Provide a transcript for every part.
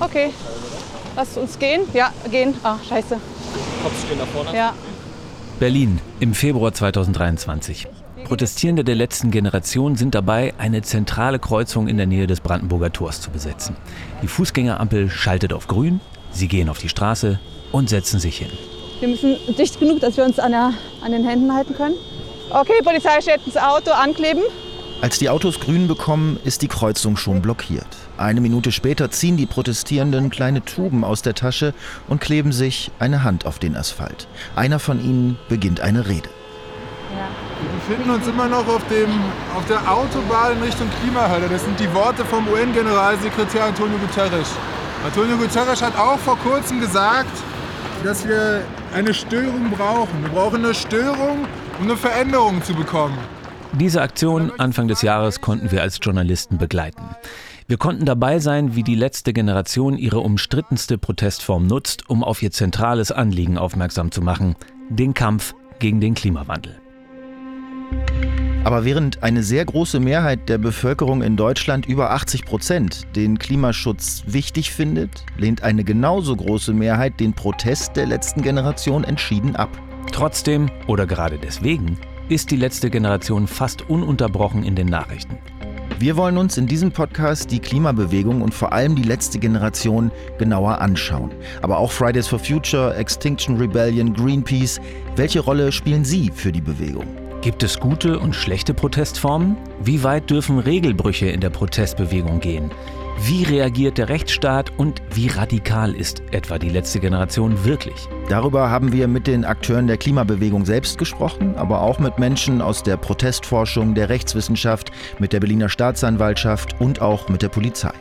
Okay. Lass uns gehen. Ja, gehen. Ah, scheiße. Kopfstehen nach vorne. Ja. Berlin im Februar 2023. Protestierende der letzten Generation sind dabei, eine zentrale Kreuzung in der Nähe des Brandenburger Tors zu besetzen. Die Fußgängerampel schaltet auf grün, sie gehen auf die Straße und setzen sich hin. Wir müssen dicht genug, dass wir uns an, der, an den Händen halten können. Okay, Polizei stellt ins Auto ankleben. Als die Autos grün bekommen, ist die Kreuzung schon blockiert. Eine Minute später ziehen die Protestierenden kleine Tuben aus der Tasche und kleben sich eine Hand auf den Asphalt. Einer von ihnen beginnt eine Rede. Wir befinden uns immer noch auf, dem, auf der Autobahn in Richtung Klimahölle. Das sind die Worte vom UN-Generalsekretär Antonio Guterres. Antonio Guterres hat auch vor kurzem gesagt, dass wir eine Störung brauchen. Wir brauchen eine Störung, um eine Veränderung zu bekommen. Diese Aktion Anfang des Jahres konnten wir als Journalisten begleiten. Wir konnten dabei sein, wie die letzte Generation ihre umstrittenste Protestform nutzt, um auf ihr zentrales Anliegen aufmerksam zu machen, den Kampf gegen den Klimawandel. Aber während eine sehr große Mehrheit der Bevölkerung in Deutschland, über 80 Prozent, den Klimaschutz wichtig findet, lehnt eine genauso große Mehrheit den Protest der letzten Generation entschieden ab. Trotzdem, oder gerade deswegen, ist die letzte Generation fast ununterbrochen in den Nachrichten. Wir wollen uns in diesem Podcast die Klimabewegung und vor allem die letzte Generation genauer anschauen. Aber auch Fridays for Future, Extinction Rebellion, Greenpeace. Welche Rolle spielen sie für die Bewegung? Gibt es gute und schlechte Protestformen? Wie weit dürfen Regelbrüche in der Protestbewegung gehen? Wie reagiert der Rechtsstaat und wie radikal ist etwa die letzte Generation wirklich? Darüber haben wir mit den Akteuren der Klimabewegung selbst gesprochen, aber auch mit Menschen aus der Protestforschung, der Rechtswissenschaft, mit der Berliner Staatsanwaltschaft und auch mit der Polizei.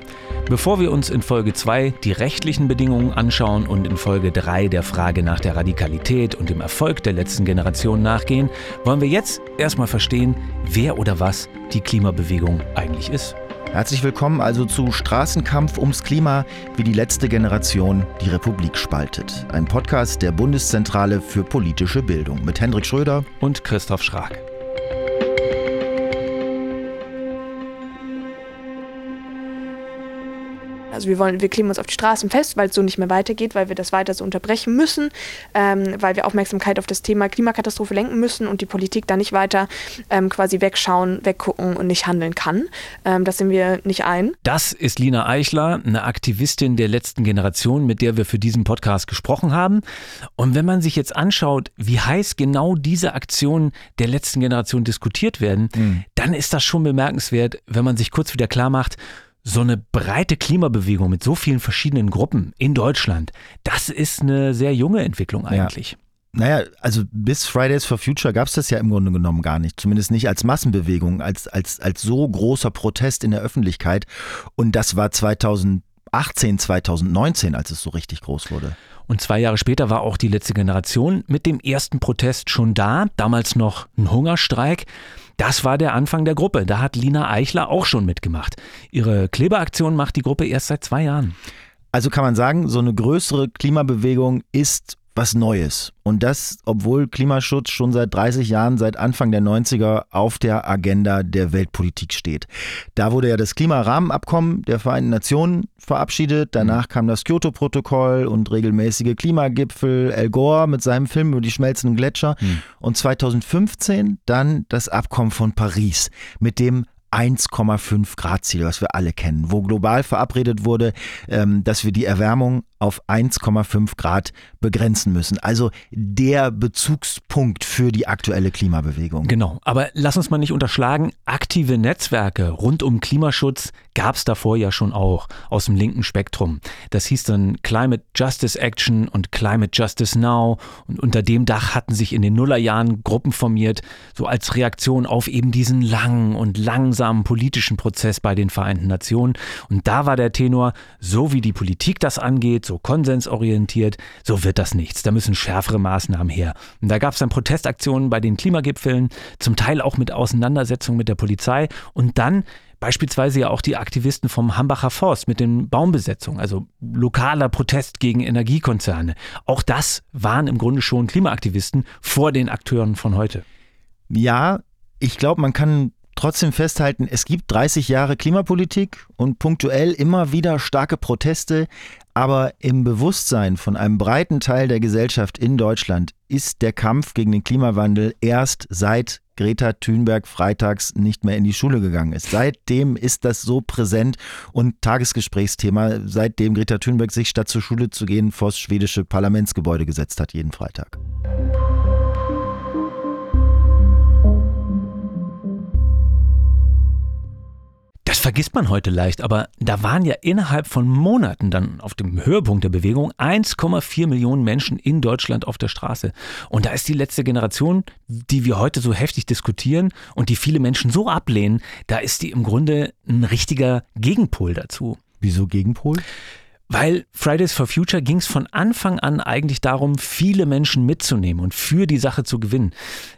Bevor wir uns in Folge 2 die rechtlichen Bedingungen anschauen und in Folge 3 der Frage nach der Radikalität und dem Erfolg der letzten Generation nachgehen, wollen wir jetzt erstmal verstehen, wer oder was die Klimabewegung eigentlich ist. Herzlich willkommen also zu Straßenkampf ums Klima, wie die letzte Generation die Republik spaltet. Ein Podcast der Bundeszentrale für politische Bildung mit Hendrik Schröder und Christoph Schrag. Also wir wollen, wir kleben uns auf die Straßen fest, weil es so nicht mehr weitergeht, weil wir das weiter so unterbrechen müssen, ähm, weil wir Aufmerksamkeit auf das Thema Klimakatastrophe lenken müssen und die Politik da nicht weiter ähm, quasi wegschauen, weggucken und nicht handeln kann. Ähm, das sehen wir nicht ein. Das ist Lina Eichler, eine Aktivistin der letzten Generation, mit der wir für diesen Podcast gesprochen haben. Und wenn man sich jetzt anschaut, wie heiß genau diese Aktionen der letzten Generation diskutiert werden, mhm. dann ist das schon bemerkenswert, wenn man sich kurz wieder klar macht, so eine breite Klimabewegung mit so vielen verschiedenen Gruppen in Deutschland, das ist eine sehr junge Entwicklung eigentlich. Ja. Naja, also bis Fridays for Future gab es das ja im Grunde genommen gar nicht. Zumindest nicht als Massenbewegung, als, als, als so großer Protest in der Öffentlichkeit. Und das war 2018, 2019, als es so richtig groß wurde. Und zwei Jahre später war auch die letzte Generation mit dem ersten Protest schon da, damals noch ein Hungerstreik. Das war der Anfang der Gruppe. Da hat Lina Eichler auch schon mitgemacht. Ihre Klebeaktion macht die Gruppe erst seit zwei Jahren. Also kann man sagen, so eine größere Klimabewegung ist was Neues. Und das, obwohl Klimaschutz schon seit 30 Jahren, seit Anfang der 90er auf der Agenda der Weltpolitik steht. Da wurde ja das Klimarahmenabkommen der Vereinten Nationen verabschiedet. Danach kam das Kyoto-Protokoll und regelmäßige Klimagipfel. Al Gore mit seinem Film über die schmelzenden Gletscher. Mhm. Und 2015 dann das Abkommen von Paris mit dem 1,5 Grad Ziel, was wir alle kennen, wo global verabredet wurde, ähm, dass wir die Erwärmung auf 1,5 Grad begrenzen müssen. Also der Bezugspunkt für die aktuelle Klimabewegung. Genau, aber lass uns mal nicht unterschlagen, aktive Netzwerke rund um Klimaschutz gab es davor ja schon auch aus dem linken Spektrum. Das hieß dann Climate Justice Action und Climate Justice Now und unter dem Dach hatten sich in den Nullerjahren Gruppen formiert, so als Reaktion auf eben diesen langen und langsamen politischen Prozess bei den Vereinten Nationen. Und da war der Tenor, so wie die Politik das angeht, so konsensorientiert, so wird das nichts. Da müssen schärfere Maßnahmen her. Und da gab es dann Protestaktionen bei den Klimagipfeln, zum Teil auch mit Auseinandersetzungen mit der Polizei und dann Beispielsweise ja auch die Aktivisten vom Hambacher Forst mit den Baumbesetzungen, also lokaler Protest gegen Energiekonzerne. Auch das waren im Grunde schon Klimaaktivisten vor den Akteuren von heute. Ja, ich glaube, man kann trotzdem festhalten, es gibt 30 Jahre Klimapolitik und punktuell immer wieder starke Proteste, aber im Bewusstsein von einem breiten Teil der Gesellschaft in Deutschland ist der Kampf gegen den Klimawandel erst seit Greta Thunberg freitags nicht mehr in die Schule gegangen ist. Seitdem ist das so präsent und Tagesgesprächsthema, seitdem Greta Thunberg sich statt zur Schule zu gehen vors schwedische Parlamentsgebäude gesetzt hat, jeden Freitag. Das vergisst man heute leicht, aber da waren ja innerhalb von Monaten dann auf dem Höhepunkt der Bewegung 1,4 Millionen Menschen in Deutschland auf der Straße. Und da ist die letzte Generation, die wir heute so heftig diskutieren und die viele Menschen so ablehnen, da ist die im Grunde ein richtiger Gegenpol dazu. Wieso Gegenpol? Weil Fridays for Future ging es von Anfang an eigentlich darum, viele Menschen mitzunehmen und für die Sache zu gewinnen.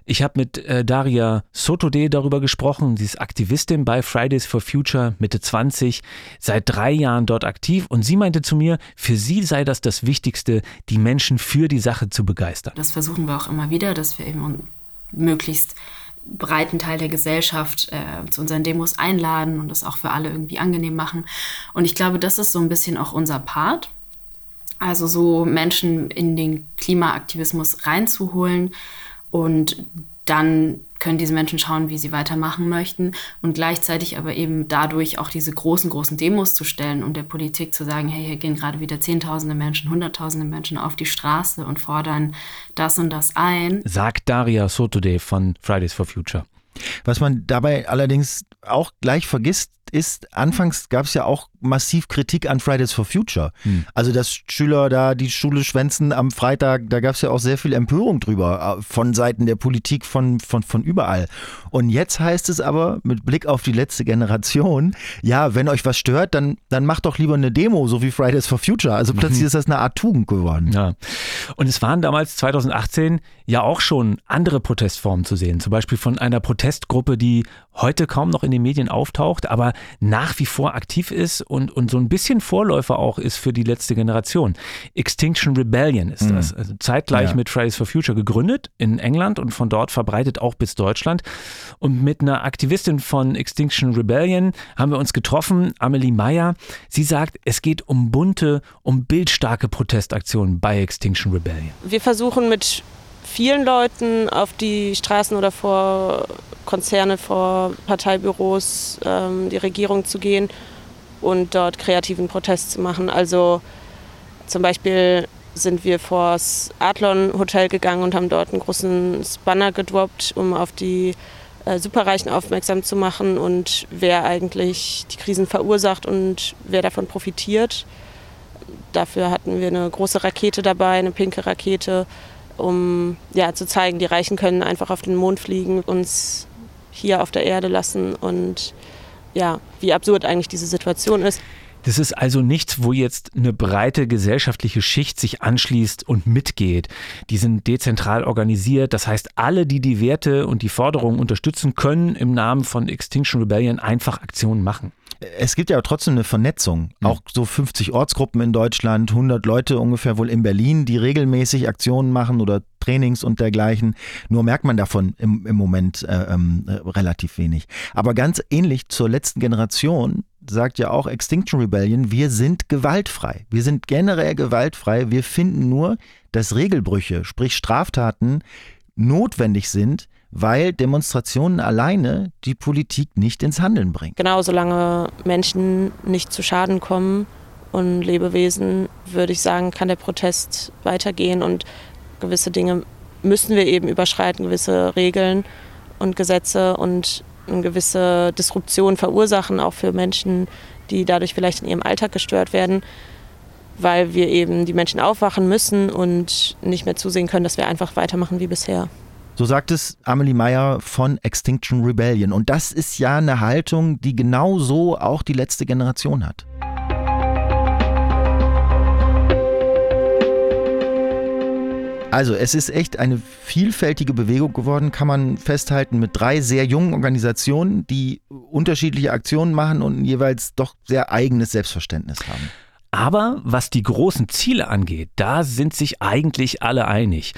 Ich habe mit äh, Daria Sotode darüber gesprochen. Sie ist Aktivistin bei Fridays for Future, Mitte 20, seit drei Jahren dort aktiv. Und sie meinte zu mir, für sie sei das das Wichtigste, die Menschen für die Sache zu begeistern. Das versuchen wir auch immer wieder, dass wir eben möglichst breiten Teil der Gesellschaft äh, zu unseren Demos einladen und das auch für alle irgendwie angenehm machen. Und ich glaube, das ist so ein bisschen auch unser Part. Also so Menschen in den Klimaaktivismus reinzuholen und dann können diese Menschen schauen, wie sie weitermachen möchten und gleichzeitig aber eben dadurch auch diese großen, großen Demos zu stellen und der Politik zu sagen, hey, hier gehen gerade wieder Zehntausende Menschen, Hunderttausende Menschen auf die Straße und fordern das und das ein. Sagt Daria Sotode von Fridays for Future. Was man dabei allerdings auch gleich vergisst, ist, anfangs gab es ja auch massiv Kritik an Fridays for Future. Hm. Also, dass Schüler da die Schule schwänzen am Freitag, da gab es ja auch sehr viel Empörung drüber, äh, von Seiten der Politik, von, von, von überall. Und jetzt heißt es aber, mit Blick auf die letzte Generation, ja, wenn euch was stört, dann, dann macht doch lieber eine Demo, so wie Fridays for Future. Also plötzlich mhm. ist das eine Art Tugend geworden. Ja. Und es waren damals 2018 ja auch schon andere Protestformen zu sehen. Zum Beispiel von einer Protestgruppe, die heute kaum noch in den Medien auftaucht, aber nach wie vor aktiv ist und, und so ein bisschen Vorläufer auch ist für die letzte Generation. Extinction Rebellion ist das. Mhm. Also zeitgleich ja. mit Fridays for Future gegründet in England und von dort verbreitet auch bis Deutschland. Und mit einer Aktivistin von Extinction Rebellion haben wir uns getroffen, Amelie Meyer. Sie sagt, es geht um bunte, um bildstarke Protestaktionen bei Extinction Rebellion. Wir versuchen mit vielen Leuten auf die Straßen oder vor Konzerne, vor Parteibüros, ähm, die Regierung zu gehen und dort kreativen Protest zu machen. Also zum Beispiel sind wir vor das Adlon Hotel gegangen und haben dort einen großen Banner gedroppt, um auf die äh, Superreichen aufmerksam zu machen und wer eigentlich die Krisen verursacht und wer davon profitiert. Dafür hatten wir eine große Rakete dabei, eine pinke Rakete um ja, zu zeigen, die Reichen können einfach auf den Mond fliegen, uns hier auf der Erde lassen und ja, wie absurd eigentlich diese Situation ist. Das ist also nichts, wo jetzt eine breite gesellschaftliche Schicht sich anschließt und mitgeht. Die sind dezentral organisiert. Das heißt, alle, die die Werte und die Forderungen unterstützen, können im Namen von Extinction Rebellion einfach Aktionen machen. Es gibt ja trotzdem eine Vernetzung. Mhm. Auch so 50 Ortsgruppen in Deutschland, 100 Leute ungefähr wohl in Berlin, die regelmäßig Aktionen machen oder Trainings und dergleichen. Nur merkt man davon im, im Moment äh, äh, relativ wenig. Aber ganz ähnlich zur letzten Generation sagt ja auch Extinction Rebellion, wir sind gewaltfrei. Wir sind generell gewaltfrei. Wir finden nur, dass Regelbrüche, sprich Straftaten, notwendig sind, weil Demonstrationen alleine die Politik nicht ins Handeln bringen. Genau, solange Menschen nicht zu Schaden kommen und Lebewesen, würde ich sagen, kann der Protest weitergehen und gewisse Dinge müssen wir eben überschreiten, gewisse Regeln und Gesetze und eine gewisse Disruption verursachen, auch für Menschen, die dadurch vielleicht in ihrem Alltag gestört werden, weil wir eben die Menschen aufwachen müssen und nicht mehr zusehen können, dass wir einfach weitermachen wie bisher. So sagt es Amelie Meyer von Extinction Rebellion. Und das ist ja eine Haltung, die genau so auch die letzte Generation hat. Also es ist echt eine vielfältige Bewegung geworden, kann man festhalten, mit drei sehr jungen Organisationen, die unterschiedliche Aktionen machen und jeweils doch sehr eigenes Selbstverständnis haben. Aber was die großen Ziele angeht, da sind sich eigentlich alle einig.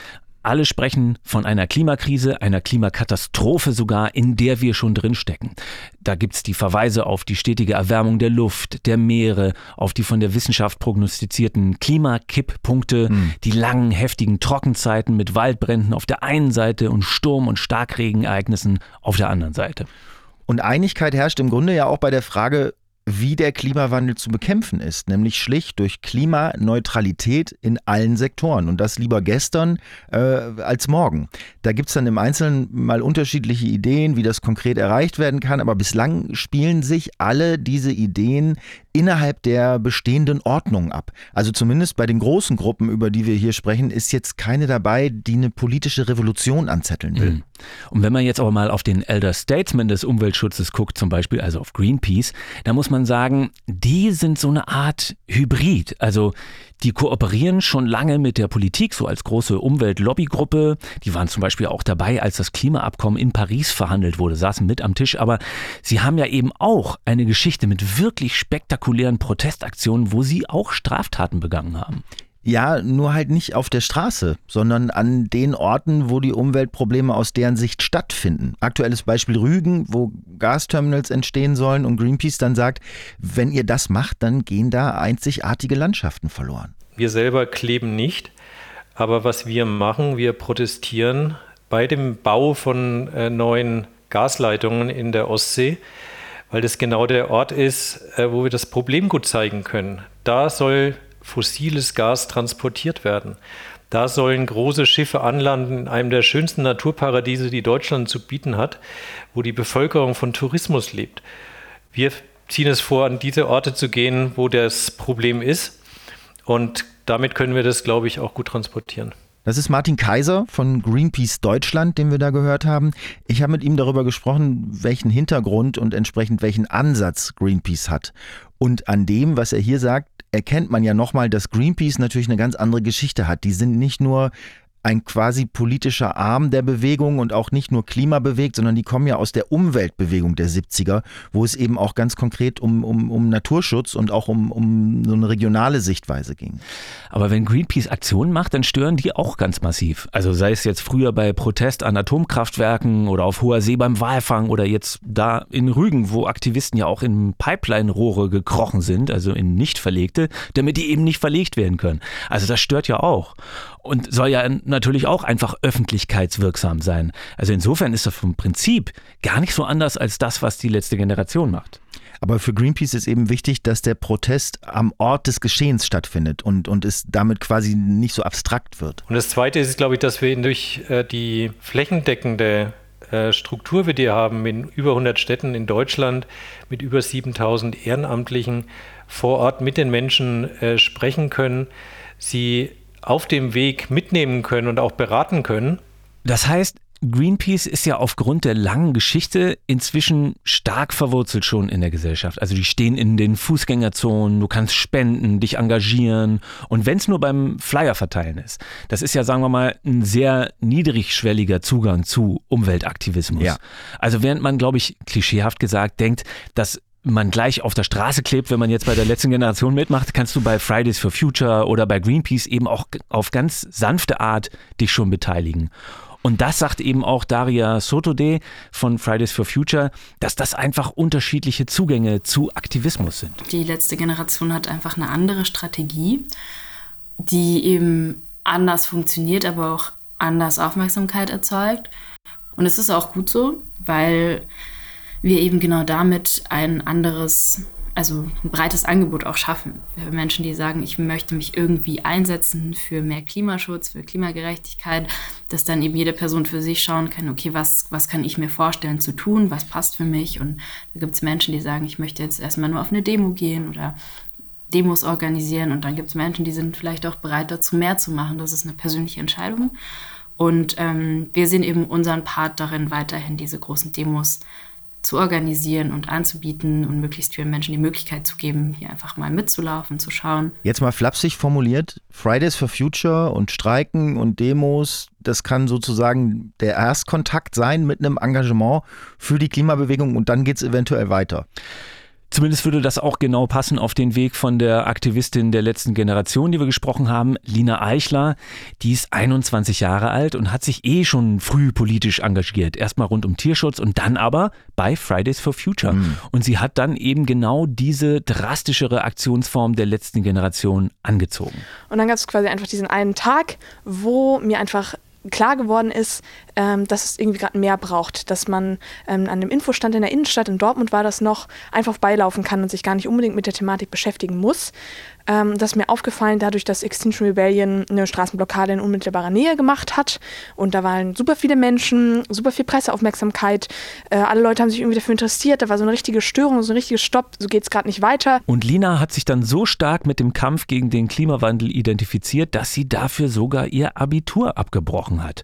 Alle sprechen von einer Klimakrise, einer Klimakatastrophe sogar, in der wir schon drinstecken. Da gibt es die Verweise auf die stetige Erwärmung der Luft, der Meere, auf die von der Wissenschaft prognostizierten Klimakipppunkte, mhm. die langen, heftigen Trockenzeiten mit Waldbränden auf der einen Seite und Sturm- und Starkregenereignissen auf der anderen Seite. Und Einigkeit herrscht im Grunde ja auch bei der Frage, wie der Klimawandel zu bekämpfen ist, nämlich schlicht durch Klimaneutralität in allen Sektoren und das lieber gestern äh, als morgen. Da gibt es dann im Einzelnen mal unterschiedliche Ideen, wie das konkret erreicht werden kann, aber bislang spielen sich alle diese Ideen innerhalb der bestehenden Ordnung ab. Also zumindest bei den großen Gruppen, über die wir hier sprechen, ist jetzt keine dabei, die eine politische Revolution anzetteln will. Mhm. Und wenn man jetzt aber mal auf den Elder Statesman des Umweltschutzes guckt, zum Beispiel also auf Greenpeace, da muss man sagen, die sind so eine Art Hybrid. Also die kooperieren schon lange mit der Politik, so als große Umweltlobbygruppe. Die waren zum Beispiel auch dabei, als das Klimaabkommen in Paris verhandelt wurde, saßen mit am Tisch. Aber sie haben ja eben auch eine Geschichte mit wirklich spektakulären Protestaktionen, wo sie auch Straftaten begangen haben. Ja, nur halt nicht auf der Straße, sondern an den Orten, wo die Umweltprobleme aus deren Sicht stattfinden. Aktuelles Beispiel Rügen, wo Gasterminals entstehen sollen und Greenpeace dann sagt, wenn ihr das macht, dann gehen da einzigartige Landschaften verloren. Wir selber kleben nicht, aber was wir machen, wir protestieren bei dem Bau von äh, neuen Gasleitungen in der Ostsee, weil das genau der Ort ist, äh, wo wir das Problem gut zeigen können. Da soll fossiles Gas transportiert werden. Da sollen große Schiffe anlanden in einem der schönsten Naturparadiese, die Deutschland zu bieten hat, wo die Bevölkerung von Tourismus lebt. Wir ziehen es vor, an diese Orte zu gehen, wo das Problem ist. Und damit können wir das, glaube ich, auch gut transportieren. Das ist Martin Kaiser von Greenpeace Deutschland, den wir da gehört haben. Ich habe mit ihm darüber gesprochen, welchen Hintergrund und entsprechend welchen Ansatz Greenpeace hat. Und an dem, was er hier sagt, erkennt man ja nochmal, dass Greenpeace natürlich eine ganz andere Geschichte hat. Die sind nicht nur ein quasi politischer Arm der Bewegung und auch nicht nur klimabewegt, sondern die kommen ja aus der Umweltbewegung der 70er, wo es eben auch ganz konkret um, um, um Naturschutz und auch um, um so eine regionale Sichtweise ging. Aber wenn Greenpeace Aktionen macht, dann stören die auch ganz massiv. Also sei es jetzt früher bei Protest an Atomkraftwerken oder auf hoher See beim Walfang oder jetzt da in Rügen, wo Aktivisten ja auch in Pipeline-Rohre gekrochen sind, also in nicht verlegte, damit die eben nicht verlegt werden können. Also das stört ja auch und soll ja natürlich auch einfach öffentlichkeitswirksam sein. Also insofern ist das vom Prinzip gar nicht so anders als das, was die letzte Generation macht. Aber für Greenpeace ist eben wichtig, dass der Protest am Ort des Geschehens stattfindet und, und es damit quasi nicht so abstrakt wird. Und das Zweite ist, glaube ich, dass wir durch äh, die flächendeckende äh, Struktur, die wir haben in über 100 Städten in Deutschland mit über 7000 Ehrenamtlichen vor Ort mit den Menschen äh, sprechen können, sie auf dem Weg mitnehmen können und auch beraten können. Das heißt, Greenpeace ist ja aufgrund der langen Geschichte inzwischen stark verwurzelt schon in der Gesellschaft. Also die stehen in den Fußgängerzonen, du kannst spenden, dich engagieren und wenn es nur beim Flyer verteilen ist. Das ist ja, sagen wir mal, ein sehr niedrigschwelliger Zugang zu Umweltaktivismus. Ja. Also während man, glaube ich, klischeehaft gesagt denkt, dass man gleich auf der Straße klebt, wenn man jetzt bei der letzten Generation mitmacht, kannst du bei Fridays for Future oder bei Greenpeace eben auch auf ganz sanfte Art dich schon beteiligen. Und das sagt eben auch Daria Sotode von Fridays for Future, dass das einfach unterschiedliche Zugänge zu Aktivismus sind. Die letzte Generation hat einfach eine andere Strategie, die eben anders funktioniert, aber auch anders Aufmerksamkeit erzeugt. Und es ist auch gut so, weil wir eben genau damit ein anderes, also ein breites Angebot auch schaffen. Für Menschen, die sagen, ich möchte mich irgendwie einsetzen für mehr Klimaschutz, für Klimagerechtigkeit, dass dann eben jede Person für sich schauen kann, okay, was, was kann ich mir vorstellen zu tun, was passt für mich. Und da gibt es Menschen, die sagen, ich möchte jetzt erstmal nur auf eine Demo gehen oder Demos organisieren. Und dann gibt es Menschen, die sind vielleicht auch bereit dazu, mehr zu machen. Das ist eine persönliche Entscheidung. Und ähm, wir sehen eben unseren Part darin, weiterhin diese großen Demos zu organisieren und anzubieten und möglichst vielen Menschen die Möglichkeit zu geben, hier einfach mal mitzulaufen, zu schauen. Jetzt mal flapsig formuliert, Fridays for Future und Streiken und Demos, das kann sozusagen der Erstkontakt sein mit einem Engagement für die Klimabewegung und dann geht es eventuell weiter. Zumindest würde das auch genau passen auf den Weg von der Aktivistin der letzten Generation, die wir gesprochen haben, Lina Eichler. Die ist 21 Jahre alt und hat sich eh schon früh politisch engagiert. Erstmal rund um Tierschutz und dann aber bei Fridays for Future. Mhm. Und sie hat dann eben genau diese drastischere Aktionsform der letzten Generation angezogen. Und dann gab es quasi einfach diesen einen Tag, wo mir einfach klar geworden ist, ähm, dass es irgendwie gerade mehr braucht, dass man ähm, an einem Infostand in der Innenstadt, in Dortmund war das noch, einfach beilaufen kann und sich gar nicht unbedingt mit der Thematik beschäftigen muss. Ähm, das ist mir aufgefallen, dadurch, dass Extinction Rebellion eine Straßenblockade in unmittelbarer Nähe gemacht hat. Und da waren super viele Menschen, super viel Presseaufmerksamkeit. Äh, alle Leute haben sich irgendwie dafür interessiert. Da war so eine richtige Störung, so ein richtiges Stopp. So geht es gerade nicht weiter. Und Lina hat sich dann so stark mit dem Kampf gegen den Klimawandel identifiziert, dass sie dafür sogar ihr Abitur abgebrochen hat.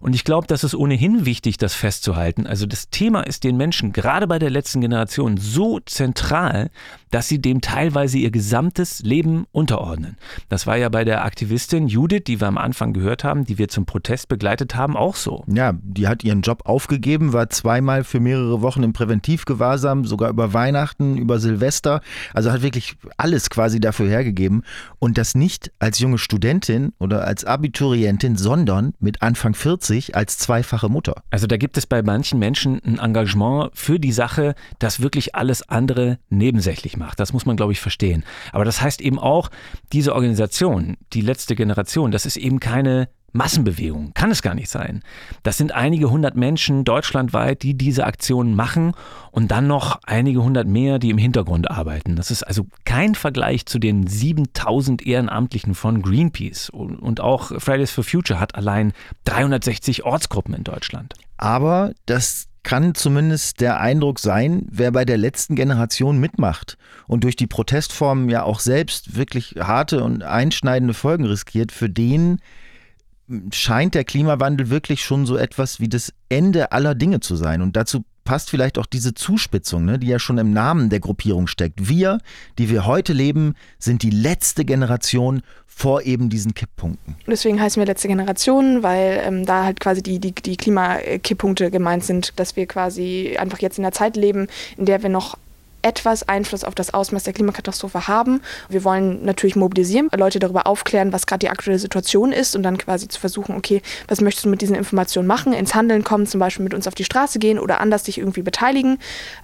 Und ich glaube, das ist ohnehin wichtig, das festzuhalten. Also das Thema ist den Menschen gerade bei der letzten Generation so zentral, dass sie dem teilweise ihr gesamtes Leben unterordnen. Das war ja bei der Aktivistin Judith, die wir am Anfang gehört haben, die wir zum Protest begleitet haben, auch so. Ja, die hat ihren Job aufgegeben, war zweimal für mehrere Wochen im Präventivgewahrsam, sogar über Weihnachten, über Silvester. Also hat wirklich alles quasi dafür hergegeben. Und das nicht als junge Studentin oder als Abiturientin, sondern mit Anfang 40 als zweifache Mutter. Also da gibt es bei manchen Menschen ein Engagement für die Sache, das wirklich alles andere nebensächlich macht macht. Das muss man, glaube ich, verstehen. Aber das heißt eben auch, diese Organisation, die letzte Generation, das ist eben keine Massenbewegung. Kann es gar nicht sein. Das sind einige hundert Menschen deutschlandweit, die diese Aktionen machen und dann noch einige hundert mehr, die im Hintergrund arbeiten. Das ist also kein Vergleich zu den 7000 Ehrenamtlichen von Greenpeace. Und auch Fridays for Future hat allein 360 Ortsgruppen in Deutschland. Aber das kann zumindest der Eindruck sein, wer bei der letzten Generation mitmacht und durch die Protestformen ja auch selbst wirklich harte und einschneidende Folgen riskiert, für den scheint der Klimawandel wirklich schon so etwas wie das Ende aller Dinge zu sein. Und dazu passt vielleicht auch diese Zuspitzung, ne, die ja schon im Namen der Gruppierung steckt. Wir, die wir heute leben, sind die letzte Generation vor eben diesen Kipppunkten. Deswegen heißen wir letzte Generation, weil ähm, da halt quasi die, die, die Klimakipppunkte gemeint sind, dass wir quasi einfach jetzt in einer Zeit leben, in der wir noch etwas Einfluss auf das Ausmaß der Klimakatastrophe haben. Wir wollen natürlich mobilisieren, Leute darüber aufklären, was gerade die aktuelle Situation ist und dann quasi zu versuchen, okay, was möchtest du mit diesen Informationen machen, ins Handeln kommen, zum Beispiel mit uns auf die Straße gehen oder anders dich irgendwie beteiligen.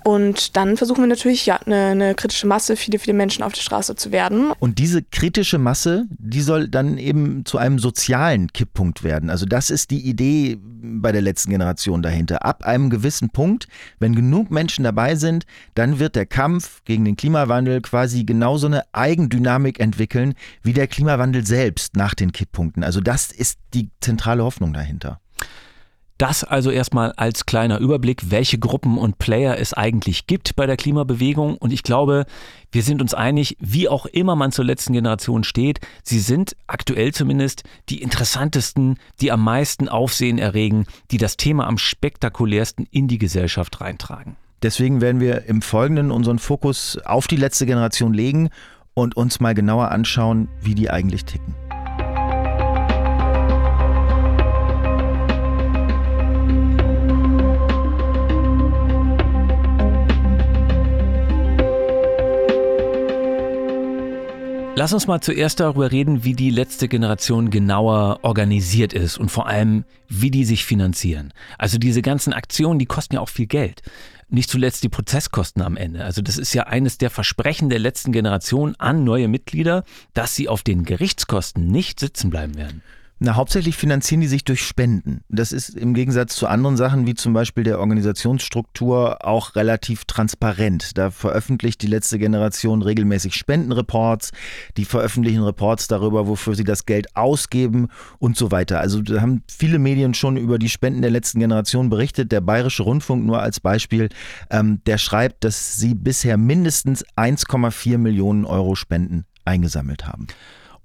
Und dann versuchen wir natürlich, ja, eine, eine kritische Masse, viele, viele Menschen auf der Straße zu werden. Und diese kritische Masse, die soll dann eben zu einem sozialen Kipppunkt werden. Also das ist die Idee bei der letzten Generation dahinter. Ab einem gewissen Punkt, wenn genug Menschen dabei sind, dann wird der Kampf gegen den Klimawandel quasi genauso eine Eigendynamik entwickeln wie der Klimawandel selbst nach den Kipppunkten. Also das ist die zentrale Hoffnung dahinter. Das also erstmal als kleiner Überblick, welche Gruppen und Player es eigentlich gibt bei der Klimabewegung. Und ich glaube, wir sind uns einig, wie auch immer man zur letzten Generation steht, sie sind aktuell zumindest die interessantesten, die am meisten Aufsehen erregen, die das Thema am spektakulärsten in die Gesellschaft reintragen. Deswegen werden wir im Folgenden unseren Fokus auf die letzte Generation legen und uns mal genauer anschauen, wie die eigentlich ticken. Lass uns mal zuerst darüber reden, wie die letzte Generation genauer organisiert ist und vor allem, wie die sich finanzieren. Also diese ganzen Aktionen, die kosten ja auch viel Geld. Nicht zuletzt die Prozesskosten am Ende. Also das ist ja eines der Versprechen der letzten Generation an neue Mitglieder, dass sie auf den Gerichtskosten nicht sitzen bleiben werden. Na, hauptsächlich finanzieren die sich durch Spenden. Das ist im Gegensatz zu anderen Sachen wie zum Beispiel der Organisationsstruktur auch relativ transparent. Da veröffentlicht die letzte Generation regelmäßig Spendenreports, die veröffentlichen Reports darüber, wofür sie das Geld ausgeben und so weiter. Also da haben viele Medien schon über die Spenden der letzten Generation berichtet. Der Bayerische Rundfunk nur als Beispiel, ähm, der schreibt, dass sie bisher mindestens 1,4 Millionen Euro Spenden eingesammelt haben.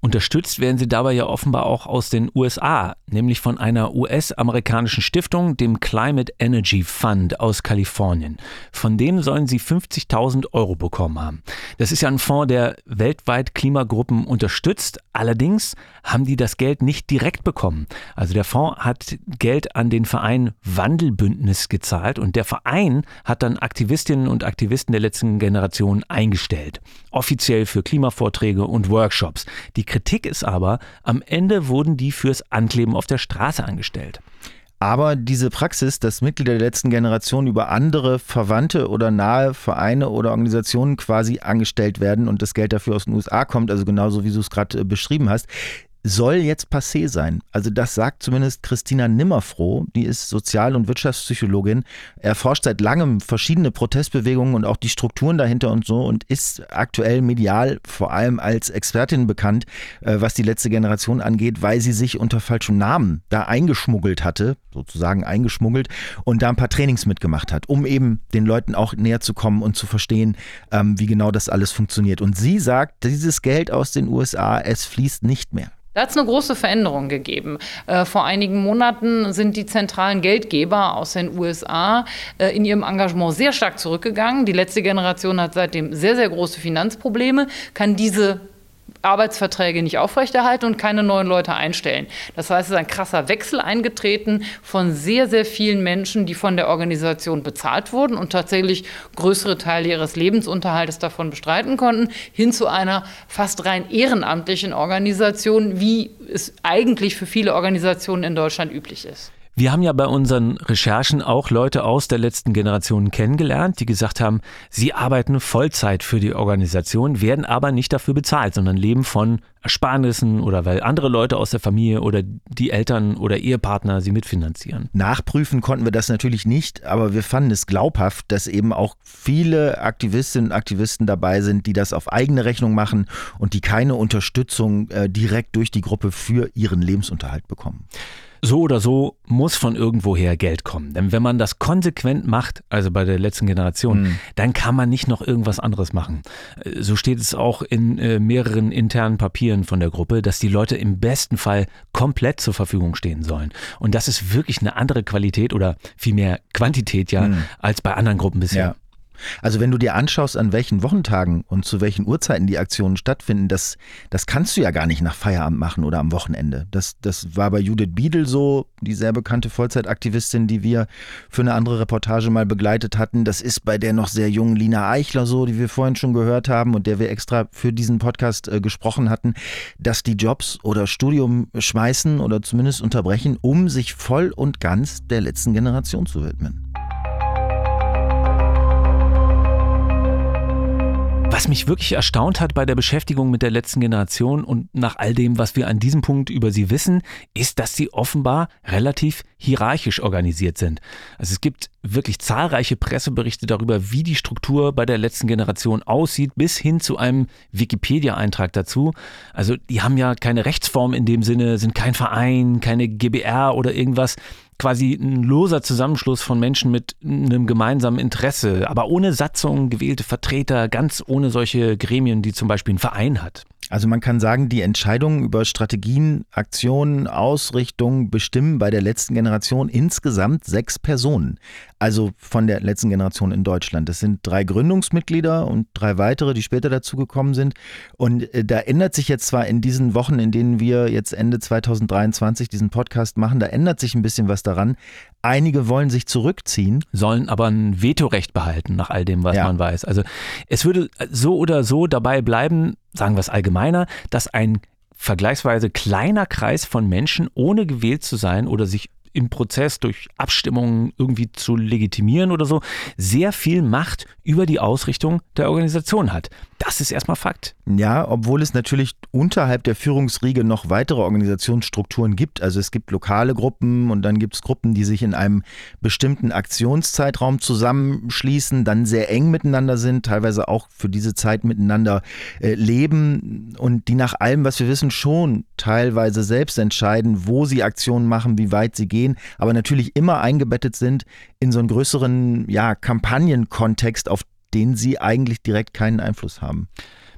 Unterstützt werden sie dabei ja offenbar auch aus den USA, nämlich von einer US-amerikanischen Stiftung, dem Climate Energy Fund aus Kalifornien. Von dem sollen sie 50.000 Euro bekommen haben. Das ist ja ein Fonds, der weltweit Klimagruppen unterstützt, Allerdings haben die das Geld nicht direkt bekommen. Also der Fonds hat Geld an den Verein Wandelbündnis gezahlt und der Verein hat dann Aktivistinnen und Aktivisten der letzten Generation eingestellt. Offiziell für Klimavorträge und Workshops. Die Kritik ist aber, am Ende wurden die fürs Ankleben auf der Straße angestellt. Aber diese Praxis, dass Mitglieder der letzten Generation über andere Verwandte oder nahe Vereine oder Organisationen quasi angestellt werden und das Geld dafür aus den USA kommt, also genauso wie du es gerade äh, beschrieben hast, soll jetzt passé sein. Also das sagt zumindest Christina Nimmerfroh, die ist Sozial- und Wirtschaftspsychologin, erforscht seit langem verschiedene Protestbewegungen und auch die Strukturen dahinter und so und ist aktuell medial vor allem als Expertin bekannt, äh, was die letzte Generation angeht, weil sie sich unter falschem Namen da eingeschmuggelt hatte, sozusagen eingeschmuggelt und da ein paar Trainings mitgemacht hat, um eben den Leuten auch näher zu kommen und zu verstehen, ähm, wie genau das alles funktioniert. Und sie sagt, dieses Geld aus den USA, es fließt nicht mehr. Da hat es eine große Veränderung gegeben. Äh, vor einigen Monaten sind die zentralen Geldgeber aus den USA äh, in ihrem Engagement sehr stark zurückgegangen. Die letzte Generation hat seitdem sehr, sehr große Finanzprobleme, kann diese Arbeitsverträge nicht aufrechterhalten und keine neuen Leute einstellen. Das heißt, es ist ein krasser Wechsel eingetreten von sehr, sehr vielen Menschen, die von der Organisation bezahlt wurden und tatsächlich größere Teile ihres Lebensunterhaltes davon bestreiten konnten, hin zu einer fast rein ehrenamtlichen Organisation, wie es eigentlich für viele Organisationen in Deutschland üblich ist. Wir haben ja bei unseren Recherchen auch Leute aus der letzten Generation kennengelernt, die gesagt haben, sie arbeiten Vollzeit für die Organisation, werden aber nicht dafür bezahlt, sondern leben von Ersparnissen oder weil andere Leute aus der Familie oder die Eltern oder Ehepartner sie mitfinanzieren. Nachprüfen konnten wir das natürlich nicht, aber wir fanden es glaubhaft, dass eben auch viele Aktivistinnen und Aktivisten dabei sind, die das auf eigene Rechnung machen und die keine Unterstützung äh, direkt durch die Gruppe für ihren Lebensunterhalt bekommen so oder so muss von irgendwoher Geld kommen. Denn wenn man das konsequent macht, also bei der letzten Generation, mhm. dann kann man nicht noch irgendwas anderes machen. So steht es auch in äh, mehreren internen Papieren von der Gruppe, dass die Leute im besten Fall komplett zur Verfügung stehen sollen. Und das ist wirklich eine andere Qualität oder vielmehr Quantität ja, mhm. als bei anderen Gruppen bisher. Ja. Also wenn du dir anschaust, an welchen Wochentagen und zu welchen Uhrzeiten die Aktionen stattfinden, das, das kannst du ja gar nicht nach Feierabend machen oder am Wochenende. Das, das war bei Judith Biedel so, die sehr bekannte Vollzeitaktivistin, die wir für eine andere Reportage mal begleitet hatten. Das ist bei der noch sehr jungen Lina Eichler so, die wir vorhin schon gehört haben und der wir extra für diesen Podcast äh, gesprochen hatten, dass die Jobs oder Studium schmeißen oder zumindest unterbrechen, um sich voll und ganz der letzten Generation zu widmen. Was mich wirklich erstaunt hat bei der Beschäftigung mit der letzten Generation und nach all dem, was wir an diesem Punkt über sie wissen, ist, dass sie offenbar relativ hierarchisch organisiert sind. Also es gibt wirklich zahlreiche Presseberichte darüber, wie die Struktur bei der letzten Generation aussieht, bis hin zu einem Wikipedia-Eintrag dazu. Also die haben ja keine Rechtsform in dem Sinne, sind kein Verein, keine GBR oder irgendwas quasi ein loser Zusammenschluss von Menschen mit einem gemeinsamen Interesse, aber ohne Satzung, gewählte Vertreter, ganz ohne solche Gremien, die zum Beispiel ein Verein hat. Also man kann sagen, die Entscheidungen über Strategien, Aktionen, Ausrichtungen bestimmen bei der letzten Generation insgesamt sechs Personen. Also von der letzten Generation in Deutschland. Das sind drei Gründungsmitglieder und drei weitere, die später dazugekommen sind. Und äh, da ändert sich jetzt zwar in diesen Wochen, in denen wir jetzt Ende 2023 diesen Podcast machen, da ändert sich ein bisschen was daran. Einige wollen sich zurückziehen. Sollen aber ein Vetorecht behalten, nach all dem, was ja. man weiß. Also es würde so oder so dabei bleiben, sagen wir es allgemeiner, dass ein vergleichsweise kleiner Kreis von Menschen, ohne gewählt zu sein oder sich im Prozess durch Abstimmungen irgendwie zu legitimieren oder so, sehr viel Macht über die Ausrichtung der Organisation hat. Das ist erstmal Fakt. Ja, obwohl es natürlich unterhalb der Führungsriege noch weitere Organisationsstrukturen gibt. Also es gibt lokale Gruppen und dann gibt es Gruppen, die sich in einem bestimmten Aktionszeitraum zusammenschließen, dann sehr eng miteinander sind, teilweise auch für diese Zeit miteinander äh, leben und die nach allem, was wir wissen, schon teilweise selbst entscheiden, wo sie Aktionen machen, wie weit sie gehen, aber natürlich immer eingebettet sind in so einen größeren ja, Kampagnenkontext, auf den sie eigentlich direkt keinen Einfluss haben.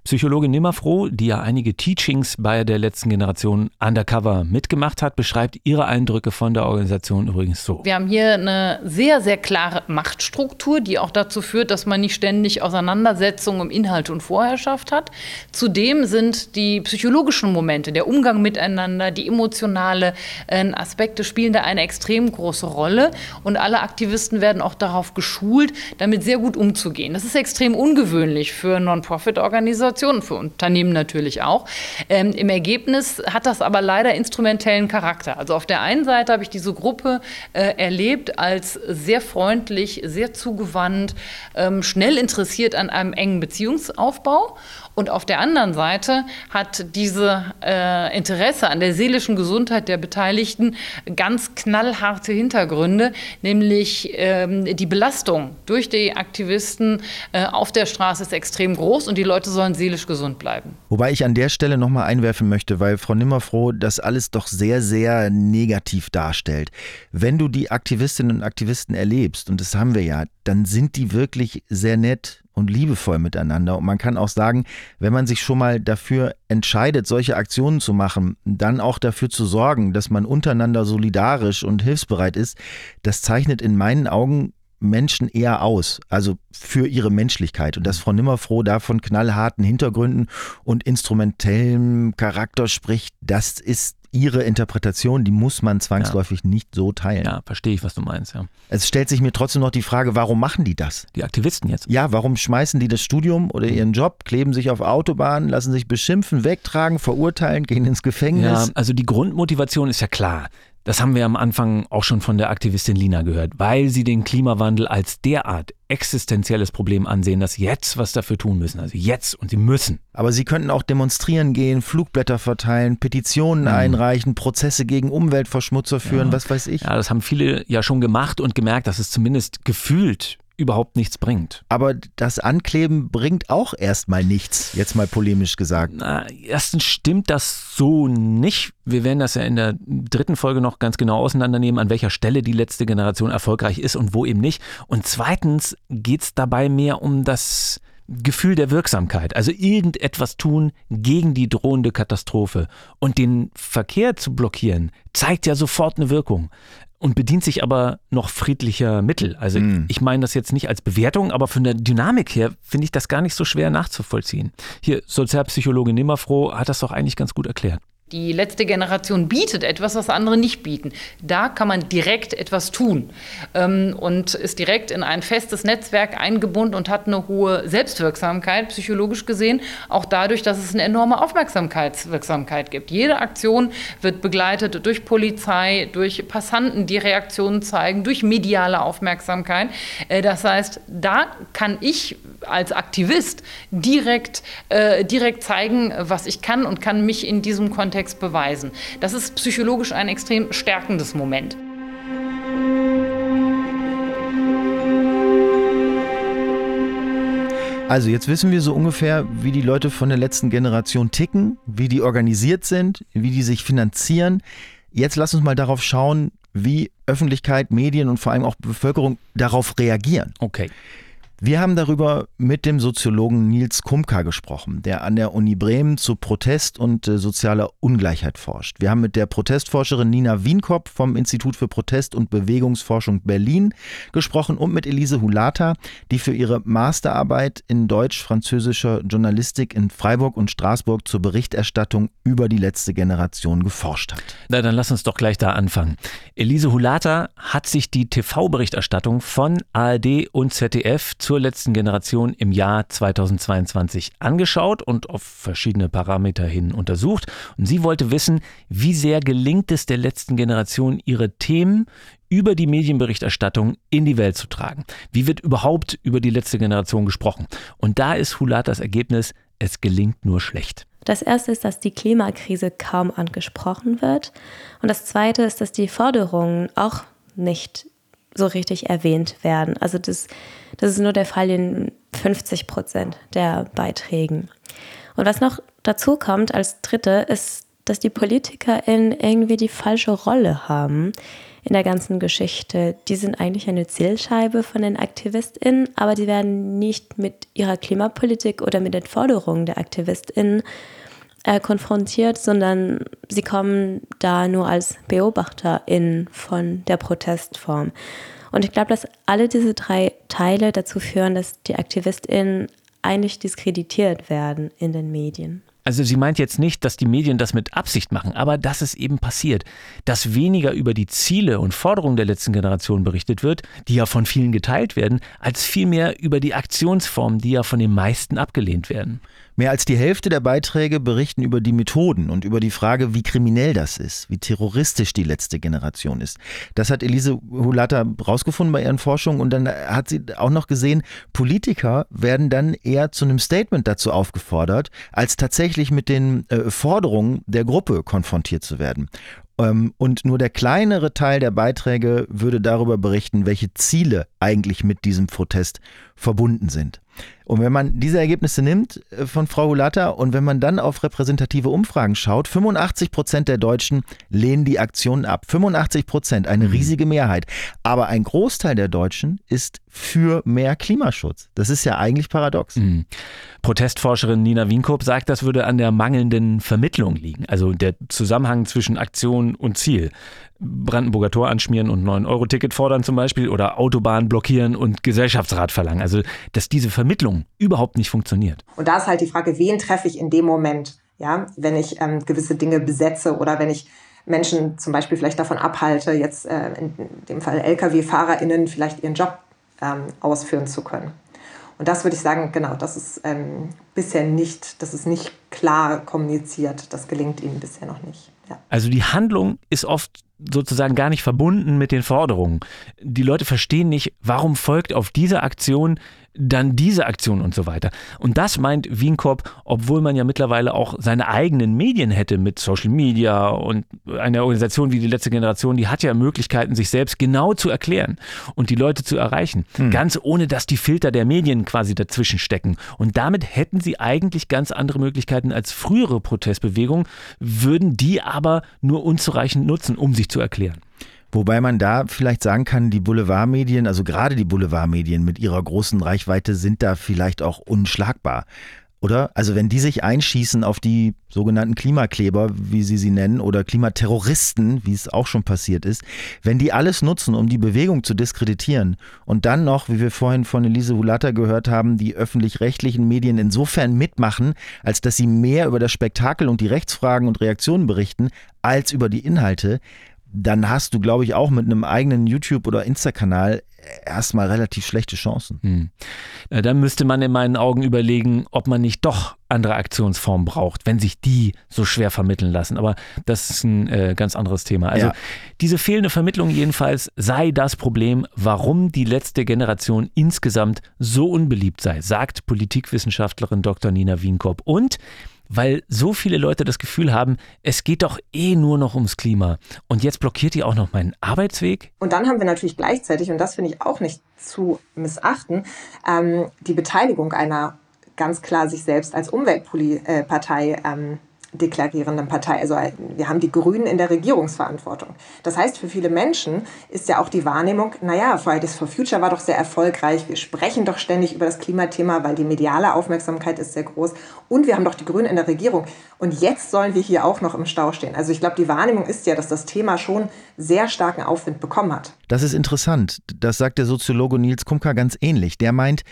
Psychologin Nimmerfroh, die ja einige Teachings bei der letzten Generation Undercover mitgemacht hat, beschreibt ihre Eindrücke von der Organisation übrigens so. Wir haben hier eine sehr, sehr klare Machtstruktur, die auch dazu führt, dass man nicht ständig Auseinandersetzungen um Inhalt und Vorherrschaft hat. Zudem sind die psychologischen Momente, der Umgang miteinander, die emotionale äh, Aspekte spielen da eine extrem große Rolle und alle Aktivisten werden auch darauf geschult, damit sehr gut umzugehen. Das ist extrem ungewöhnlich für Non-Profit-Organisationen, für Unternehmen natürlich auch. Ähm, Im Ergebnis hat das aber leider instrumentellen Charakter. Also auf der einen Seite habe ich diese Gruppe äh, erlebt als sehr freundlich, sehr zugewandt, ähm, schnell interessiert an einem engen Beziehungsaufbau. Und auf der anderen Seite hat diese äh, Interesse an der seelischen Gesundheit der Beteiligten ganz knallharte Hintergründe, nämlich ähm, die Belastung durch die Aktivisten äh, auf der Straße ist extrem groß und die Leute sollen seelisch gesund bleiben. Wobei ich an der Stelle nochmal einwerfen möchte, weil Frau Nimmerfroh das alles doch sehr, sehr negativ darstellt. Wenn du die Aktivistinnen und Aktivisten erlebst, und das haben wir ja, dann sind die wirklich sehr nett und liebevoll miteinander. Und man kann auch sagen, wenn man sich schon mal dafür entscheidet, solche Aktionen zu machen, dann auch dafür zu sorgen, dass man untereinander solidarisch und hilfsbereit ist, das zeichnet in meinen Augen Menschen eher aus, also für ihre Menschlichkeit. Und dass Frau Nimmerfroh da von knallharten Hintergründen und instrumentellem Charakter spricht, das ist ihre Interpretation, die muss man zwangsläufig ja. nicht so teilen. Ja, verstehe ich, was du meinst, ja. Es stellt sich mir trotzdem noch die Frage, warum machen die das? Die Aktivisten jetzt? Ja, warum schmeißen die das Studium oder ihren Job, kleben sich auf Autobahnen, lassen sich beschimpfen, wegtragen, verurteilen, gehen ins Gefängnis? Ja, also die Grundmotivation ist ja klar. Das haben wir am Anfang auch schon von der Aktivistin Lina gehört, weil sie den Klimawandel als derart existenzielles Problem ansehen, dass jetzt was dafür tun müssen. Also jetzt und sie müssen. Aber sie könnten auch demonstrieren gehen, Flugblätter verteilen, Petitionen mhm. einreichen, Prozesse gegen Umweltverschmutzer führen, ja. was weiß ich. Ja, das haben viele ja schon gemacht und gemerkt, dass es zumindest gefühlt überhaupt nichts bringt. Aber das Ankleben bringt auch erstmal nichts, jetzt mal polemisch gesagt. Na, erstens stimmt das so nicht. Wir werden das ja in der dritten Folge noch ganz genau auseinandernehmen, an welcher Stelle die letzte Generation erfolgreich ist und wo eben nicht. Und zweitens geht es dabei mehr um das Gefühl der Wirksamkeit, also irgendetwas tun gegen die drohende Katastrophe. Und den Verkehr zu blockieren, zeigt ja sofort eine Wirkung und bedient sich aber noch friedlicher Mittel. Also mm. ich meine das jetzt nicht als Bewertung, aber von der Dynamik her finde ich das gar nicht so schwer nachzuvollziehen. Hier, Sozialpsychologe Nimmerfroh hat das doch eigentlich ganz gut erklärt. Die letzte Generation bietet etwas, was andere nicht bieten. Da kann man direkt etwas tun ähm, und ist direkt in ein festes Netzwerk eingebunden und hat eine hohe Selbstwirksamkeit, psychologisch gesehen, auch dadurch, dass es eine enorme Aufmerksamkeitswirksamkeit gibt. Jede Aktion wird begleitet durch Polizei, durch Passanten, die Reaktionen zeigen, durch mediale Aufmerksamkeit. Äh, das heißt, da kann ich als Aktivist direkt, äh, direkt zeigen, was ich kann und kann mich in diesem Kontext beweisen. Das ist psychologisch ein extrem stärkendes Moment. Also jetzt wissen wir so ungefähr, wie die Leute von der letzten Generation ticken, wie die organisiert sind, wie die sich finanzieren. Jetzt lass uns mal darauf schauen, wie Öffentlichkeit, Medien und vor allem auch Bevölkerung darauf reagieren. Okay. Wir haben darüber mit dem Soziologen Nils Kumka gesprochen, der an der Uni Bremen zu Protest und äh, sozialer Ungleichheit forscht. Wir haben mit der Protestforscherin Nina Wienkopf vom Institut für Protest- und Bewegungsforschung Berlin gesprochen und mit Elise Hulata, die für ihre Masterarbeit in deutsch-französischer Journalistik in Freiburg und Straßburg zur Berichterstattung über die letzte Generation geforscht hat. Na, dann lass uns doch gleich da anfangen. Elise Hulata hat sich die TV-Berichterstattung von ARD und ZDF zur letzten Generation im Jahr 2022 angeschaut und auf verschiedene Parameter hin untersucht. Und sie wollte wissen, wie sehr gelingt es der letzten Generation, ihre Themen über die Medienberichterstattung in die Welt zu tragen. Wie wird überhaupt über die letzte Generation gesprochen? Und da ist Hulatas Ergebnis, es gelingt nur schlecht. Das erste ist, dass die Klimakrise kaum angesprochen wird. Und das zweite ist, dass die Forderungen auch nicht so richtig erwähnt werden. Also das, das ist nur der Fall in 50 Prozent der Beiträgen. Und was noch dazu kommt als dritte, ist, dass die PolitikerInnen irgendwie die falsche Rolle haben in der ganzen Geschichte. Die sind eigentlich eine Zielscheibe von den AktivistInnen, aber die werden nicht mit ihrer Klimapolitik oder mit den Forderungen der AktivistInnen äh, konfrontiert, sondern sie kommen da nur als BeobachterInnen von der Protestform. Und ich glaube, dass alle diese drei Teile dazu führen, dass die AktivistInnen eigentlich diskreditiert werden in den Medien. Also sie meint jetzt nicht, dass die Medien das mit Absicht machen, aber dass es eben passiert, dass weniger über die Ziele und Forderungen der letzten Generation berichtet wird, die ja von vielen geteilt werden, als vielmehr über die Aktionsformen, die ja von den meisten abgelehnt werden. Mehr als die Hälfte der Beiträge berichten über die Methoden und über die Frage, wie kriminell das ist, wie terroristisch die letzte Generation ist. Das hat Elise Hulata rausgefunden bei ihren Forschungen und dann hat sie auch noch gesehen, Politiker werden dann eher zu einem Statement dazu aufgefordert, als tatsächlich mit den äh, Forderungen der Gruppe konfrontiert zu werden. Ähm, und nur der kleinere Teil der Beiträge würde darüber berichten, welche Ziele eigentlich mit diesem Protest verbunden sind. Und wenn man diese Ergebnisse nimmt äh, von Frau Hulata und wenn man dann auf repräsentative Umfragen schaut, 85 Prozent der Deutschen lehnen die Aktionen ab. 85 Prozent, eine mhm. riesige Mehrheit. Aber ein Großteil der Deutschen ist für mehr Klimaschutz. Das ist ja eigentlich paradox. Mhm. Protestforscherin Nina Wienkoop sagt, das würde an der mangelnden Vermittlung liegen, also der Zusammenhang zwischen Aktion und Ziel. Brandenburger Tor anschmieren und 9-Euro-Ticket fordern zum Beispiel oder Autobahn blockieren und Gesellschaftsrat verlangen. Also, dass diese Vermittlung überhaupt nicht funktioniert. Und da ist halt die Frage, wen treffe ich in dem Moment, ja, wenn ich ähm, gewisse Dinge besetze oder wenn ich Menschen zum Beispiel vielleicht davon abhalte, jetzt äh, in dem Fall Lkw-FahrerInnen vielleicht ihren Job ähm, ausführen zu können. Und das würde ich sagen, genau, das ist ähm, bisher nicht, das ist nicht klar kommuniziert. Das gelingt ihnen bisher noch nicht. Ja. Also die Handlung ist oft sozusagen gar nicht verbunden mit den Forderungen. Die Leute verstehen nicht, warum folgt auf diese Aktion dann diese Aktion und so weiter. Und das meint Wienkorb, obwohl man ja mittlerweile auch seine eigenen Medien hätte mit Social Media und eine Organisation wie die letzte Generation, die hat ja Möglichkeiten, sich selbst genau zu erklären und die Leute zu erreichen. Hm. Ganz ohne, dass die Filter der Medien quasi dazwischen stecken. Und damit hätten sie eigentlich ganz andere Möglichkeiten als frühere Protestbewegungen, würden die aber nur unzureichend nutzen, um sich zu erklären. Wobei man da vielleicht sagen kann, die Boulevardmedien, also gerade die Boulevardmedien mit ihrer großen Reichweite sind da vielleicht auch unschlagbar. Oder? Also wenn die sich einschießen auf die sogenannten Klimakleber, wie sie sie nennen, oder Klimaterroristen, wie es auch schon passiert ist, wenn die alles nutzen, um die Bewegung zu diskreditieren und dann noch, wie wir vorhin von Elise Hulata gehört haben, die öffentlich-rechtlichen Medien insofern mitmachen, als dass sie mehr über das Spektakel und die Rechtsfragen und Reaktionen berichten, als über die Inhalte, dann hast du, glaube ich, auch mit einem eigenen YouTube- oder Insta-Kanal erstmal relativ schlechte Chancen. Hm. Dann müsste man in meinen Augen überlegen, ob man nicht doch andere Aktionsformen braucht, wenn sich die so schwer vermitteln lassen. Aber das ist ein äh, ganz anderes Thema. Also ja. diese fehlende Vermittlung jedenfalls sei das Problem, warum die letzte Generation insgesamt so unbeliebt sei, sagt Politikwissenschaftlerin Dr. Nina Wienkop. Und weil so viele Leute das Gefühl haben, es geht doch eh nur noch ums Klima. Und jetzt blockiert die auch noch meinen Arbeitsweg. Und dann haben wir natürlich gleichzeitig, und das finde ich auch nicht zu missachten, ähm, die Beteiligung einer ganz klar sich selbst als Umweltpartei ähm, deklarierenden Partei. Also wir haben die Grünen in der Regierungsverantwortung. Das heißt, für viele Menschen ist ja auch die Wahrnehmung, naja, Fridays for Future war doch sehr erfolgreich, wir sprechen doch ständig über das Klimathema, weil die mediale Aufmerksamkeit ist sehr groß und wir haben doch die Grünen in der Regierung. Und jetzt sollen wir hier auch noch im Stau stehen. Also ich glaube, die Wahrnehmung ist ja, dass das Thema schon sehr starken Aufwind bekommen hat. Das ist interessant. Das sagt der Soziologe Nils Kumka ganz ähnlich. Der meint,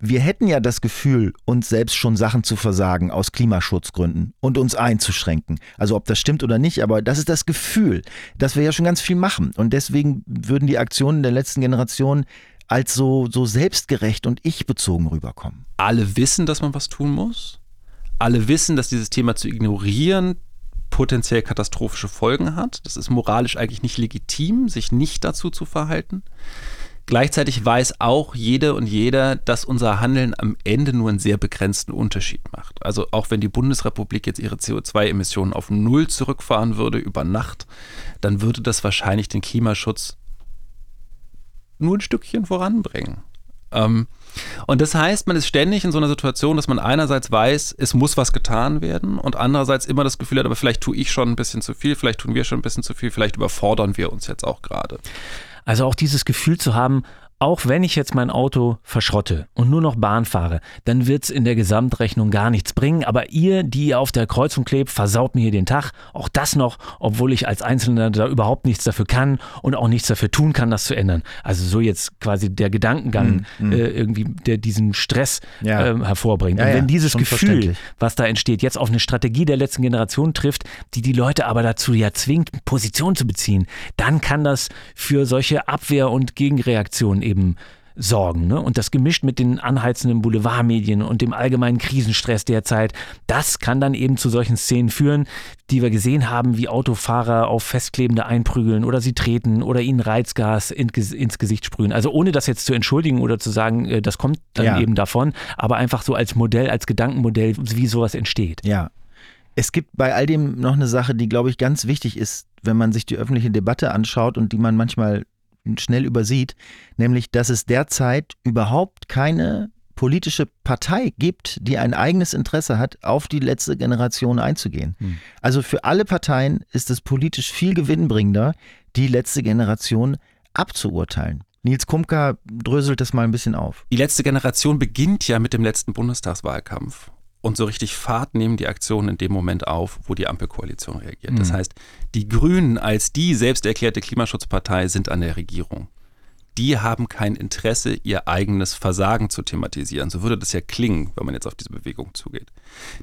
wir hätten ja das Gefühl, uns selbst schon Sachen zu versagen aus Klimaschutzgründen und uns einzuschränken. Also ob das stimmt oder nicht, aber das ist das Gefühl, dass wir ja schon ganz viel machen. Und deswegen würden die Aktionen der letzten Generation als so, so selbstgerecht und ich-bezogen rüberkommen. Alle wissen, dass man was tun muss. Alle wissen, dass dieses Thema zu ignorieren potenziell katastrophische Folgen hat. Das ist moralisch eigentlich nicht legitim, sich nicht dazu zu verhalten. Gleichzeitig weiß auch jede und jeder, dass unser Handeln am Ende nur einen sehr begrenzten Unterschied macht. Also auch wenn die Bundesrepublik jetzt ihre CO2-Emissionen auf Null zurückfahren würde über Nacht, dann würde das wahrscheinlich den Klimaschutz nur ein Stückchen voranbringen. Ähm, und das heißt, man ist ständig in so einer Situation, dass man einerseits weiß, es muss was getan werden und andererseits immer das Gefühl hat, aber vielleicht tue ich schon ein bisschen zu viel, vielleicht tun wir schon ein bisschen zu viel, vielleicht überfordern wir uns jetzt auch gerade. Also auch dieses Gefühl zu haben, auch wenn ich jetzt mein Auto verschrotte und nur noch Bahn fahre, dann wird es in der Gesamtrechnung gar nichts bringen. Aber ihr, die ihr auf der Kreuzung klebt, versaut mir hier den Tag. Auch das noch, obwohl ich als Einzelner da überhaupt nichts dafür kann und auch nichts dafür tun kann, das zu ändern. Also so jetzt quasi der Gedankengang mm, Äh, irgendwie, der diesen Stress ja. äh, hervorbringt. Ja, und wenn dieses Gefühl, was da entsteht, jetzt auf eine Strategie der letzten Generation trifft, die die Leute aber dazu ja zwingt, Position zu beziehen, dann kann das für solche Abwehr- und Gegenreaktionen eben sorgen. Ne? Und das gemischt mit den anheizenden Boulevardmedien und dem allgemeinen Krisenstress derzeit, das kann dann eben zu solchen Szenen führen, die wir gesehen haben, wie Autofahrer auf Festklebende einprügeln oder sie treten oder ihnen Reizgas ins Gesicht sprühen. Also ohne das jetzt zu entschuldigen oder zu sagen, äh, das kommt dann ja. eben davon, aber einfach so als Modell, als Gedankenmodell, wie sowas entsteht. Ja. Es gibt bei all dem noch eine Sache, die, glaube ich, ganz wichtig ist, wenn man sich die öffentliche Debatte anschaut und die man manchmal schnell übersieht, nämlich dass es derzeit überhaupt keine politische Partei gibt, die ein eigenes Interesse hat, auf die letzte Generation einzugehen. Hm. Also für alle Parteien ist es politisch viel gewinnbringender, die letzte Generation abzuurteilen. Nils Kumka dröselt das mal ein bisschen auf. Die letzte Generation beginnt ja mit dem letzten Bundestagswahlkampf. Und so richtig Fahrt nehmen die Aktionen in dem Moment auf, wo die Ampelkoalition reagiert. Mhm. Das heißt, die Grünen als die selbst erklärte Klimaschutzpartei sind an der Regierung. Die haben kein Interesse, ihr eigenes Versagen zu thematisieren. So würde das ja klingen, wenn man jetzt auf diese Bewegung zugeht.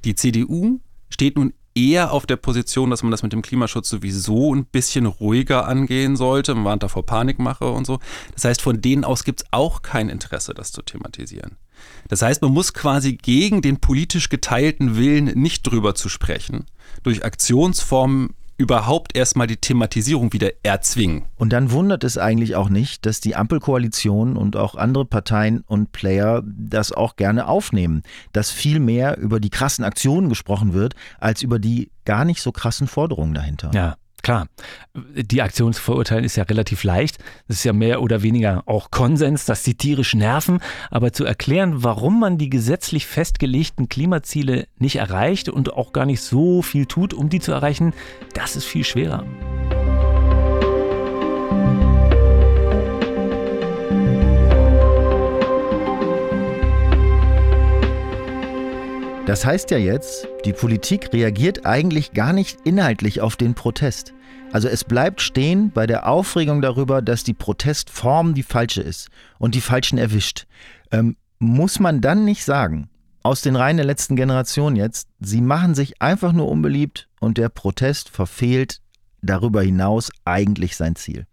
Die CDU steht nun eher auf der Position, dass man das mit dem Klimaschutz sowieso ein bisschen ruhiger angehen sollte. Man warnt davor Panikmache und so. Das heißt, von denen aus gibt es auch kein Interesse, das zu thematisieren. Das heißt, man muss quasi gegen den politisch geteilten Willen nicht drüber zu sprechen, durch Aktionsformen überhaupt erstmal die Thematisierung wieder erzwingen. Und dann wundert es eigentlich auch nicht, dass die Ampelkoalition und auch andere Parteien und Player das auch gerne aufnehmen, dass viel mehr über die krassen Aktionen gesprochen wird, als über die gar nicht so krassen Forderungen dahinter. Ja. Klar, die Aktion zu verurteilen ist ja relativ leicht. Das ist ja mehr oder weniger auch Konsens, dass die tierisch nerven. Aber zu erklären, warum man die gesetzlich festgelegten Klimaziele nicht erreicht und auch gar nicht so viel tut, um die zu erreichen, das ist viel schwerer. Das heißt ja jetzt, die Politik reagiert eigentlich gar nicht inhaltlich auf den Protest. Also es bleibt stehen bei der Aufregung darüber, dass die Protestform die falsche ist und die Falschen erwischt. Ähm, muss man dann nicht sagen, aus den Reihen der letzten Generation jetzt, sie machen sich einfach nur unbeliebt und der Protest verfehlt darüber hinaus eigentlich sein Ziel?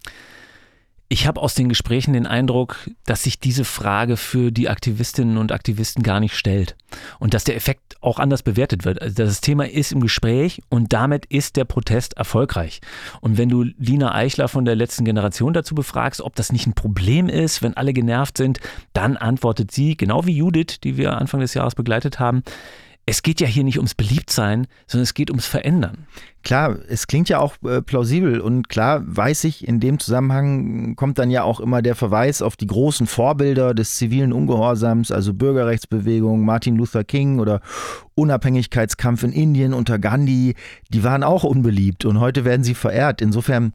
Ich habe aus den Gesprächen den Eindruck, dass sich diese Frage für die Aktivistinnen und Aktivisten gar nicht stellt und dass der Effekt auch anders bewertet wird. Also das Thema ist im Gespräch und damit ist der Protest erfolgreich. Und wenn du Lina Eichler von der letzten Generation dazu befragst, ob das nicht ein Problem ist, wenn alle genervt sind, dann antwortet sie, genau wie Judith, die wir Anfang des Jahres begleitet haben, es geht ja hier nicht ums Beliebtsein, sondern es geht ums Verändern. Klar, es klingt ja auch äh, plausibel und klar weiß ich, in dem Zusammenhang kommt dann ja auch immer der Verweis auf die großen Vorbilder des zivilen Ungehorsams, also Bürgerrechtsbewegung, Martin Luther King oder Unabhängigkeitskampf in Indien unter Gandhi, die waren auch unbeliebt und heute werden sie verehrt. Insofern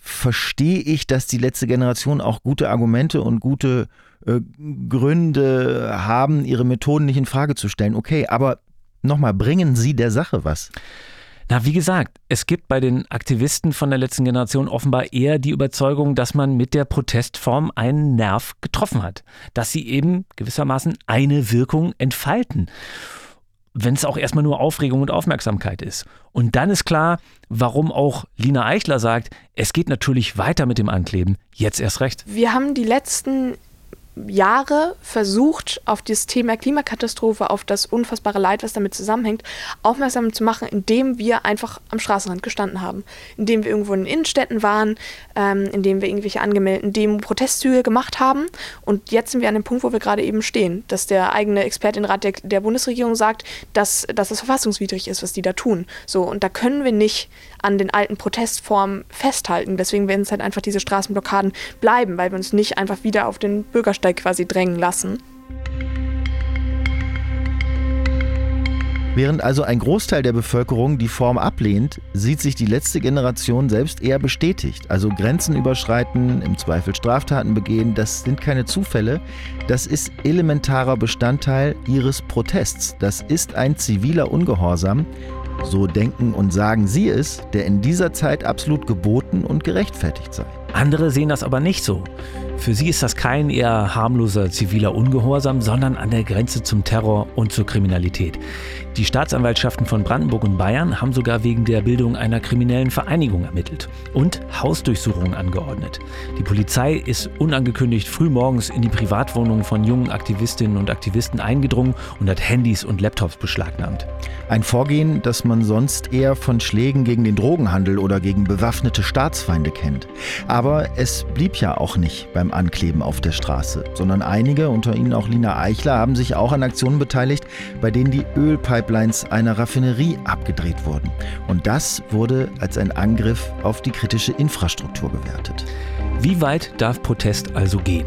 verstehe ich, dass die letzte Generation auch gute Argumente und gute äh, Gründe haben, ihre Methoden nicht in Frage zu stellen. Okay, aber nochmal, bringen sie der Sache was? Na, wie gesagt, es gibt bei den Aktivisten von der letzten Generation offenbar eher die Überzeugung, dass man mit der Protestform einen Nerv getroffen hat, dass sie eben gewissermaßen eine Wirkung entfalten wenn es auch erstmal nur Aufregung und Aufmerksamkeit ist. Und dann ist klar, warum auch Lina Eichler sagt, es geht natürlich weiter mit dem Ankleben, jetzt erst recht. Wir haben die letzten Jahre versucht, auf das Thema Klimakatastrophe, auf das unfassbare Leid, was damit zusammenhängt, aufmerksam zu machen, indem wir einfach am Straßenrand gestanden haben. Indem wir irgendwo in Innenstädten waren, ähm, indem wir irgendwelche angemeldeten Demo-Protestzüge gemacht haben. Und jetzt sind wir an dem Punkt, wo wir gerade eben stehen, dass der eigene Expertenrat der, der Bundesregierung sagt, dass, dass das verfassungswidrig ist, was die da tun. So, und da können wir nicht an den alten Protestformen festhalten. Deswegen werden es halt einfach diese Straßenblockaden bleiben, weil wir uns nicht einfach wieder auf den Bürgersteig Bürgersteig quasi drängen lassen. Während also ein Großteil der Bevölkerung die Form ablehnt, sieht sich die letzte Generation selbst eher bestätigt. Also Grenzen überschreiten, im Zweifel Straftaten begehen, das sind keine Zufälle. Das ist elementarer Bestandteil ihres Protests. Das ist ein ziviler Ungehorsam. So denken und sagen sie es, der in dieser Zeit absolut geboten und gerechtfertigt sei. Andere sehen das aber nicht so. Für sie ist das kein eher harmloser ziviler Ungehorsam, sondern an der Grenze zum Terror und zur Kriminalität. Die Staatsanwaltschaften von Brandenburg und Bayern haben sogar wegen der Bildung einer kriminellen Vereinigung ermittelt und Hausdurchsuchungen angeordnet. Die Polizei ist unangekündigt frühmorgens in die Privatwohnungen von jungen Aktivistinnen und Aktivisten eingedrungen und hat Handys und Laptops beschlagnahmt. Ein Vorgehen, das man sonst eher von Schlägen gegen den Drogenhandel oder gegen bewaffnete Staatsfeinde kennt. Aber es blieb ja auch nicht beim Ankleben auf der Straße, sondern einige, unter ihnen auch Lina Eichler, haben sich auch an Aktionen beteiligt, bei denen die Ölpipelines einer Raffinerie abgedreht wurden. Und das wurde als ein Angriff auf die kritische Infrastruktur gewertet. Wie weit darf Protest also gehen?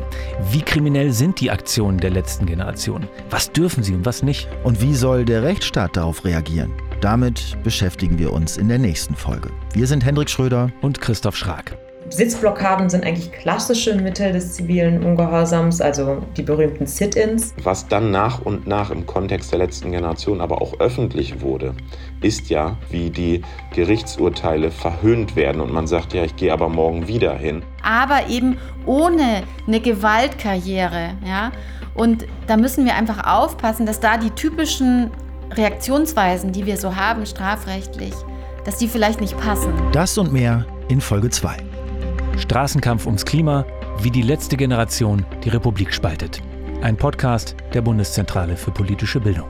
Wie kriminell sind die Aktionen der letzten Generation? Was dürfen sie und was nicht? Und wie soll der Rechtsstaat darauf reagieren? Damit beschäftigen wir uns in der nächsten Folge. Wir sind Hendrik Schröder und Christoph Schrag. Sitzblockaden sind eigentlich klassische Mittel des zivilen Ungehorsams, also die berühmten Sit-ins. Was dann nach und nach im Kontext der letzten Generation aber auch öffentlich wurde, ist ja, wie die Gerichtsurteile verhöhnt werden und man sagt, ja, ich gehe aber morgen wieder hin. Aber eben ohne eine Gewaltkarriere, ja. Und da müssen wir einfach aufpassen, dass da die typischen Reaktionsweisen, die wir so haben, strafrechtlich, dass die vielleicht nicht passen. Das und mehr in Folge 2. Straßenkampf ums Klima, wie die letzte Generation die Republik spaltet. Ein Podcast der Bundeszentrale für politische Bildung.